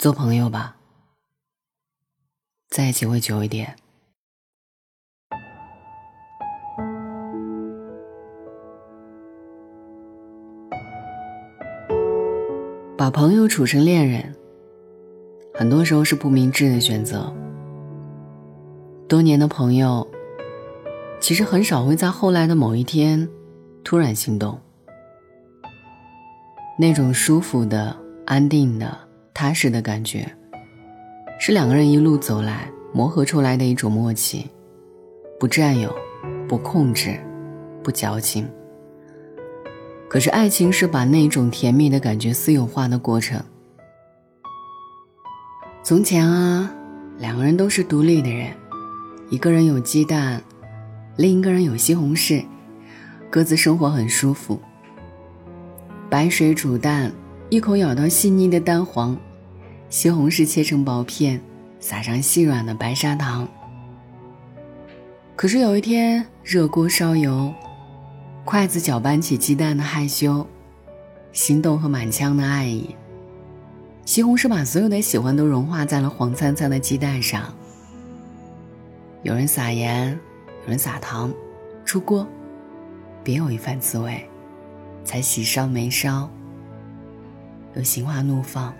做朋友吧，在一起会久一点。把朋友处成恋人，很多时候是不明智的选择。多年的朋友，其实很少会在后来的某一天突然心动。那种舒服的、安定的。踏实的感觉，是两个人一路走来磨合出来的一种默契，不占有，不控制，不矫情。可是爱情是把那种甜蜜的感觉私有化的过程。从前啊，两个人都是独立的人，一个人有鸡蛋，另一个人有西红柿，各自生活很舒服。白水煮蛋。一口咬到细腻的蛋黄，西红柿切成薄片，撒上细软的白砂糖。可是有一天，热锅烧油，筷子搅拌起鸡蛋的害羞，心动和满腔的爱意。西红柿把所有的喜欢都融化在了黄灿灿的鸡蛋上。有人撒盐，有人撒糖，出锅，别有一番滋味，才喜上眉梢。有心花怒放，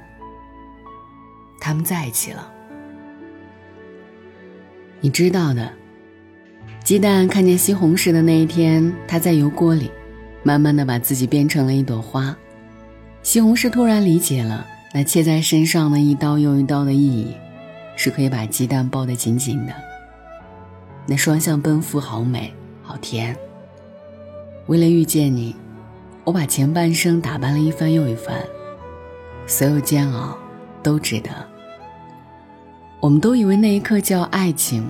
他们在一起了。你知道的，鸡蛋看见西红柿的那一天，它在油锅里，慢慢的把自己变成了一朵花。西红柿突然理解了那切在身上的一刀又一刀的意义，是可以把鸡蛋抱得紧紧的。那双向奔赴，好美，好甜。为了遇见你，我把前半生打扮了一番又一番。所有煎熬都值得。我们都以为那一刻叫爱情，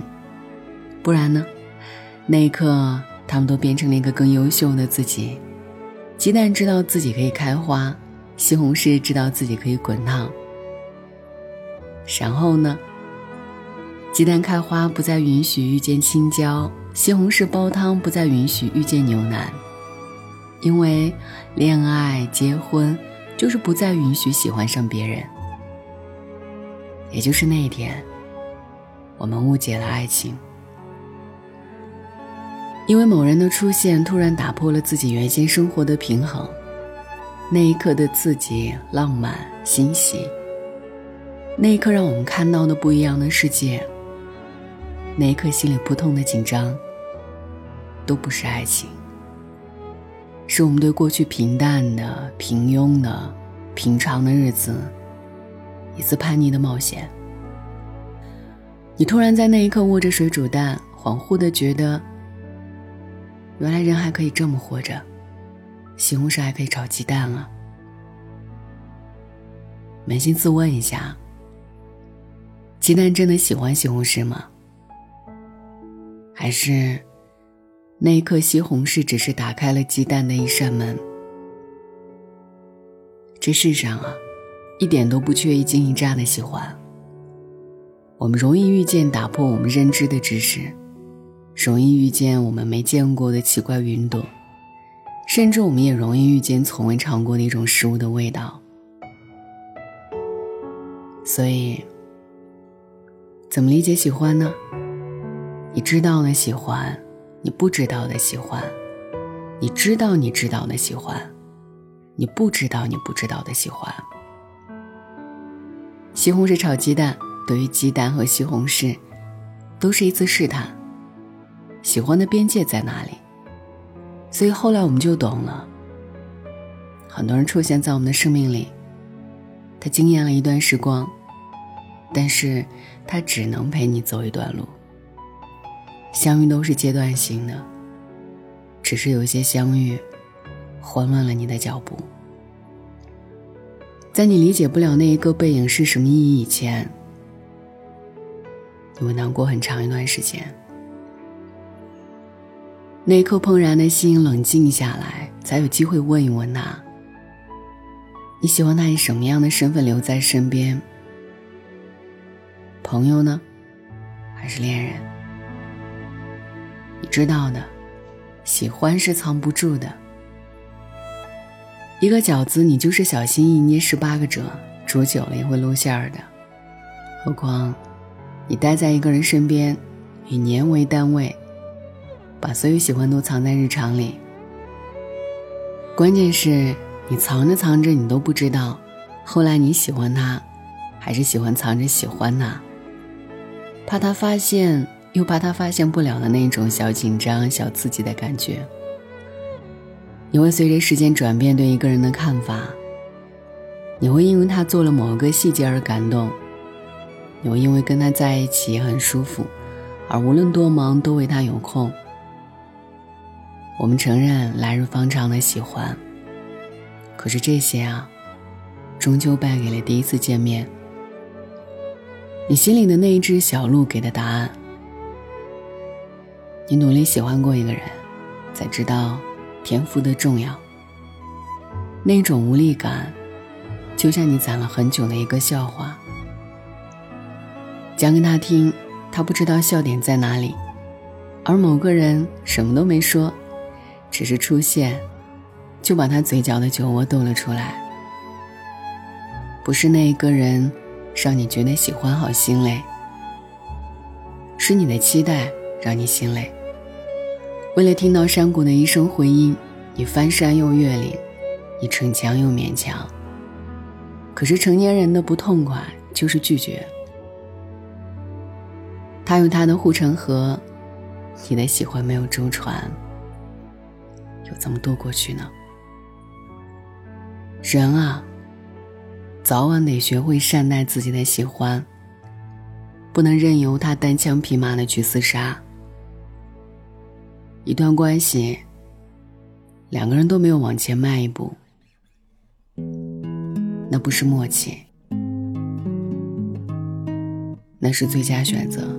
不然呢？那一刻，他们都变成了一个更优秀的自己。鸡蛋知道自己可以开花，西红柿知道自己可以滚烫。然后呢？鸡蛋开花不再允许遇见青椒，西红柿煲汤不再允许遇见牛腩，因为恋爱结婚。就是不再允许喜欢上别人，也就是那一天，我们误解了爱情，因为某人的出现突然打破了自己原先生活的平衡，那一刻的刺激、浪漫、欣喜，那一刻让我们看到的不一样的世界，那一刻心里扑通的紧张，都不是爱情。是我们对过去平淡的、平庸的、平常的日子一次叛逆的冒险。你突然在那一刻握着水煮蛋，恍惚的觉得，原来人还可以这么活着，西红柿还可以炒鸡蛋啊！扪心自问一下，鸡蛋真的喜欢西红柿吗？还是？那一刻，西红柿只是打开了鸡蛋的一扇门。这世上啊，一点都不缺一惊一乍的喜欢。我们容易遇见打破我们认知的知识，容易遇见我们没见过的奇怪云朵，甚至我们也容易遇见从未尝过的一种食物的味道。所以，怎么理解喜欢呢？你知道了喜欢。你不知道的喜欢，你知道你知道的喜欢，你不知道你不知道的喜欢。西红柿炒鸡蛋，对于鸡蛋和西红柿，都是一次试探。喜欢的边界在哪里？所以后来我们就懂了。很多人出现在我们的生命里，他惊艳了一段时光，但是他只能陪你走一段路。相遇都是阶段性的，只是有一些相遇，混乱了你的脚步。在你理解不了那一个背影是什么意义以前，你会难过很长一段时间。那一刻怦然的心冷静下来，才有机会问一问他：你喜欢他以什么样的身份留在身边？朋友呢，还是恋人？知道的，喜欢是藏不住的。一个饺子，你就是小心翼翼捏十八个褶，煮久了也会露馅儿的。何况，你待在一个人身边，以年为单位，把所有喜欢都藏在日常里。关键是，你藏着藏着，你都不知道，后来你喜欢他，还是喜欢藏着喜欢他。怕他发现，又怕他发现不了的那种小紧张、小刺激的感觉。你会随着时间转变对一个人的看法，你会因为他做了某个细节而感动。你会因为跟他在一起很舒服，而无论多忙都为他有空。我们承认来日方长的喜欢，可是这些啊，终究败给了第一次见面。你心里的那一只小鹿给的答案。你努力喜欢过一个人，才知道天赋的重要。那种无力感，就像你攒了很久的一个笑话。讲给他听，他不知道笑点在哪里，而某个人什么都没说，只是出现，就把他嘴角的酒窝逗了出来。不是那一个人让你觉得喜欢好心累，是你的期待让你心累。为了听到山谷的一声回音，你翻山又越岭，你逞强又勉强。可是成年人的不痛快就是拒绝。他有他的护城河，你的喜欢没有舟船，又怎么渡过去呢？人啊，早晚得学会善待自己的喜欢，不能任由他单枪匹马的去厮杀。一段关系，两个人都没有往前迈一步，那不是默契，那是最佳选择。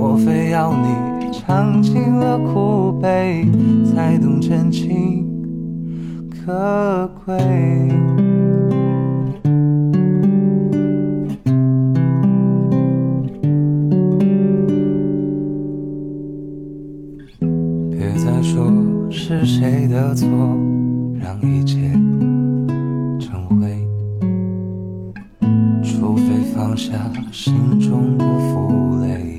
莫非要你尝尽了苦悲，才懂真情？可贵，别再说是谁的错，让一切成灰。除非放下心中的负累，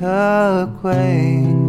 可贵？